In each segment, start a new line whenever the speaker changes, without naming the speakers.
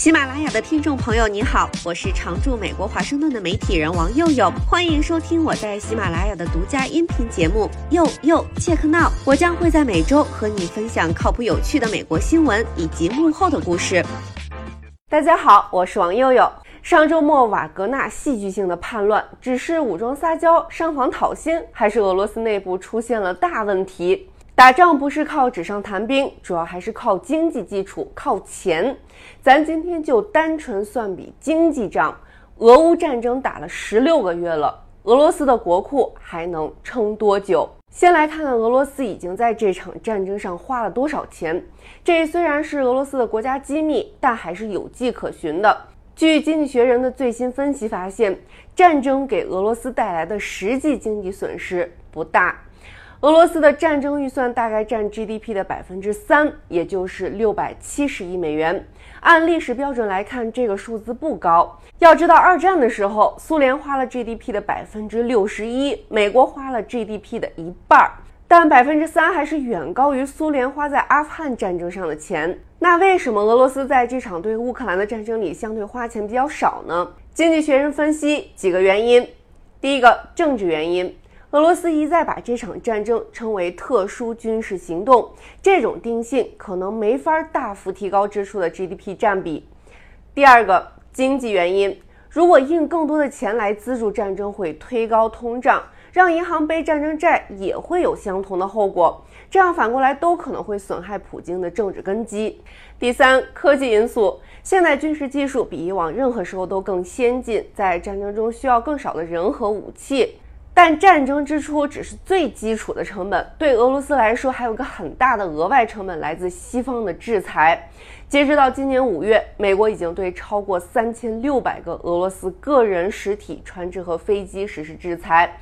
喜马拉雅的听众朋友，你好，我是常驻美国华盛顿的媒体人王佑佑，欢迎收听我在喜马拉雅的独家音频节目《佑佑 Check Now》。我将会在每周和你分享靠谱有趣的美国新闻以及幕后的故事。
大家好，我是王佑佑。上周末瓦格纳戏剧性的叛乱，只是武装撒娇、上访讨薪，还是俄罗斯内部出现了大问题？打仗不是靠纸上谈兵，主要还是靠经济基础，靠钱。咱今天就单纯算笔经济账。俄乌战争打了十六个月了，俄罗斯的国库还能撑多久？先来看看俄罗斯已经在这场战争上花了多少钱。这虽然是俄罗斯的国家机密，但还是有迹可循的。据《经济学人》的最新分析发现，战争给俄罗斯带来的实际经济损失不大。俄罗斯的战争预算大概占 GDP 的百分之三，也就是六百七十亿美元。按历史标准来看，这个数字不高。要知道，二战的时候，苏联花了 GDP 的百分之六十一，美国花了 GDP 的一半儿，但百分之三还是远高于苏联花在阿富汗战争上的钱。那为什么俄罗斯在这场对乌克兰的战争里相对花钱比较少呢？经济学人分析几个原因。第一个，政治原因。俄罗斯一再把这场战争称为特殊军事行动，这种定性可能没法大幅提高支出的 GDP 占比。第二个经济原因，如果印更多的钱来资助战争，会推高通胀，让银行背战争债也会有相同的后果，这样反过来都可能会损害普京的政治根基。第三，科技因素，现代军事技术比以往任何时候都更先进，在战争中需要更少的人和武器。但战争支出只是最基础的成本，对俄罗斯来说，还有个很大的额外成本来自西方的制裁。截止到今年五月，美国已经对超过三千六百个俄罗斯个人实体、船只和飞机实施制裁，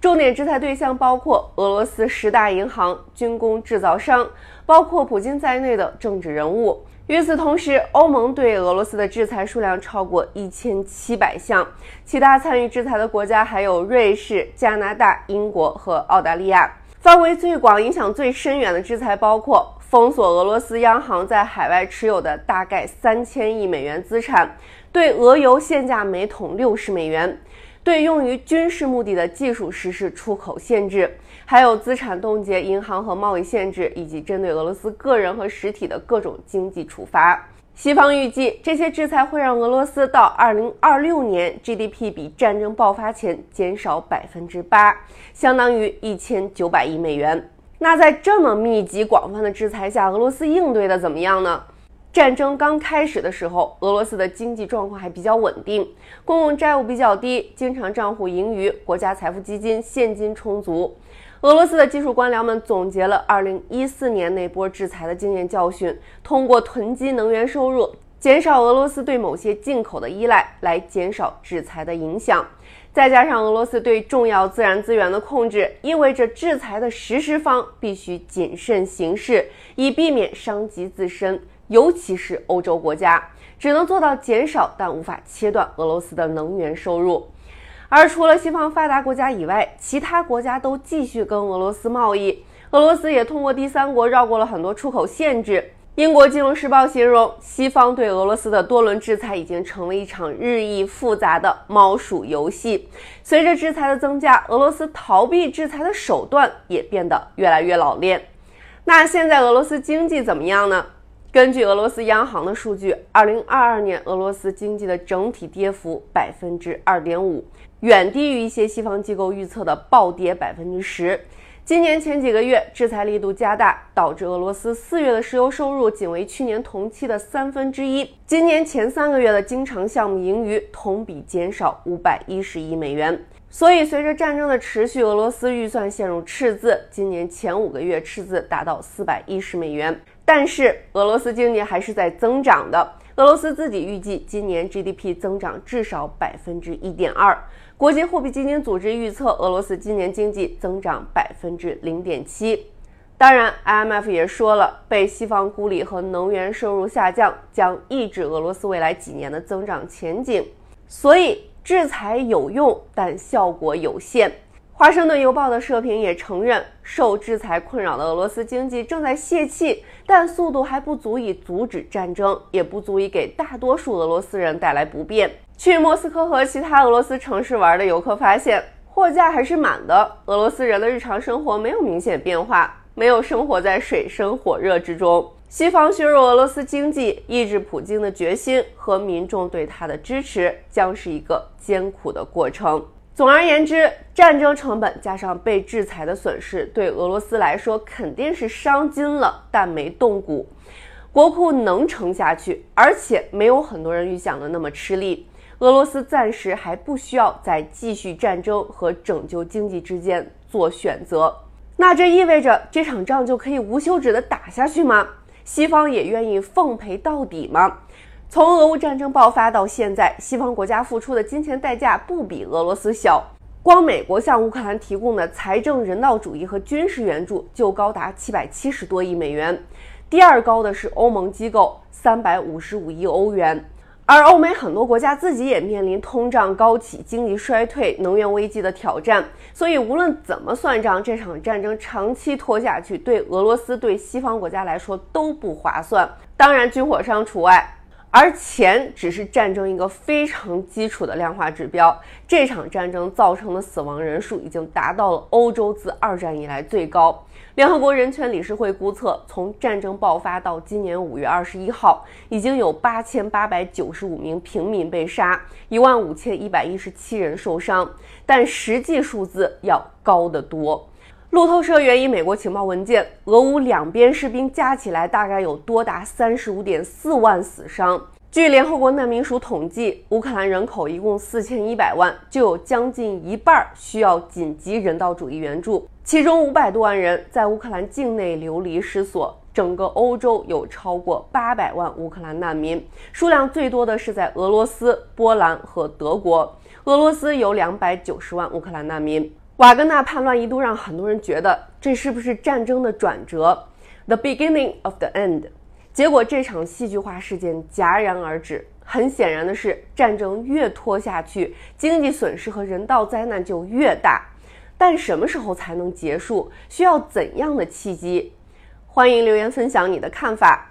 重点制裁对象包括俄罗斯十大银行、军工制造商，包括普京在内的政治人物。与此同时，欧盟对俄罗斯的制裁数量超过一千七百项，其他参与制裁的国家还有瑞士、加拿大、英国和澳大利亚。范围最广、影响最深远的制裁包括封锁俄罗斯央行在海外持有的大概三千亿美元资产，对俄油限价每桶六十美元。对用于军事目的的技术实施出口限制，还有资产冻结、银行和贸易限制，以及针对俄罗斯个人和实体的各种经济处罚。西方预计，这些制裁会让俄罗斯到二零二六年 GDP 比战争爆发前减少百分之八，相当于一千九百亿美元。那在这么密集广泛的制裁下，俄罗斯应对的怎么样呢？战争刚开始的时候，俄罗斯的经济状况还比较稳定，公共债务比较低，经常账户盈余，国家财富基金现金充足。俄罗斯的技术官僚们总结了2014年那波制裁的经验教训，通过囤积能源收入，减少俄罗斯对某些进口的依赖，来减少制裁的影响。再加上俄罗斯对重要自然资源的控制，意味着制裁的实施方必须谨慎行事，以避免伤及自身。尤其是欧洲国家只能做到减少，但无法切断俄罗斯的能源收入。而除了西方发达国家以外，其他国家都继续跟俄罗斯贸易。俄罗斯也通过第三国绕过了很多出口限制。英国金融时报形容，西方对俄罗斯的多轮制裁已经成为一场日益复杂的猫鼠游戏。随着制裁的增加，俄罗斯逃避制裁的手段也变得越来越老练。那现在俄罗斯经济怎么样呢？根据俄罗斯央行的数据，二零二二年俄罗斯经济的整体跌幅百分之二点五，远低于一些西方机构预测的暴跌百分之十。今年前几个月，制裁力度加大，导致俄罗斯四月的石油收入仅为去年同期的三分之一。今年前三个月的经常项目盈余同比减少五百一十亿美元。所以，随着战争的持续，俄罗斯预算陷入赤字，今年前五个月赤字达到四百一十美元。但是俄罗斯经济还是在增长的。俄罗斯自己预计今年 GDP 增长至少百分之一点二。国际货币基金组织预测俄罗斯今年经济增长百分之零点七。当然，IMF 也说了，被西方孤立和能源收入下降将抑制俄罗斯未来几年的增长前景。所以制裁有用，但效果有限。华盛顿邮报的社评也承认，受制裁困扰的俄罗斯经济正在泄气，但速度还不足以阻止战争，也不足以给大多数俄罗斯人带来不便。去莫斯科和其他俄罗斯城市玩的游客发现，货架还是满的。俄罗斯人的日常生活没有明显变化，没有生活在水深火热之中。西方削弱俄罗斯经济、抑制普京的决心和民众对他的支持，将是一个艰苦的过程。总而言之，战争成本加上被制裁的损失，对俄罗斯来说肯定是伤筋了，但没动骨。国库能撑下去，而且没有很多人预想的那么吃力。俄罗斯暂时还不需要在继续战争和拯救经济之间做选择。那这意味着这场仗就可以无休止的打下去吗？西方也愿意奉陪到底吗？从俄乌战争爆发到现在，西方国家付出的金钱代价不比俄罗斯小。光美国向乌克兰提供的财政、人道主义和军事援助就高达七百七十多亿美元，第二高的是欧盟机构三百五十五亿欧元。而欧美很多国家自己也面临通胀高企、经济衰退、能源危机的挑战，所以无论怎么算账，这场战争长期拖下去，对俄罗斯、对西方国家来说都不划算，当然军火商除外。而钱只是战争一个非常基础的量化指标。这场战争造成的死亡人数已经达到了欧洲自二战以来最高。联合国人权理事会估测，从战争爆发到今年五月二十一号，已经有八千八百九十五名平民被杀，一万五千一百一十七人受伤，但实际数字要高得多。路透社援引美国情报文件，俄乌两边士兵加起来大概有多达三十五点四万死伤。据联合国难民署统计，乌克兰人口一共四千一百万，就有将近一半需要紧急人道主义援助，其中五百多万人在乌克兰境内流离失所。整个欧洲有超过八百万乌克兰难民，数量最多的是在俄罗斯、波兰和德国。俄罗斯有两百九十万乌克兰难民。瓦格纳叛乱一度让很多人觉得这是不是战争的转折，the beginning of the end。结果这场戏剧化事件戛然而止。很显然的是，战争越拖下去，经济损失和人道灾难就越大。但什么时候才能结束？需要怎样的契机？欢迎留言分享你的看法。